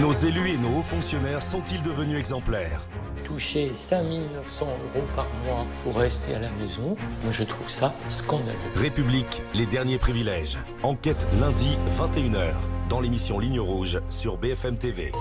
Nos élus et nos hauts fonctionnaires sont-ils devenus exemplaires Toucher 5900 euros par mois pour rester à la maison, moi je trouve ça scandaleux. République, les derniers privilèges. Enquête lundi 21h dans l'émission Ligne Rouge sur BFM TV.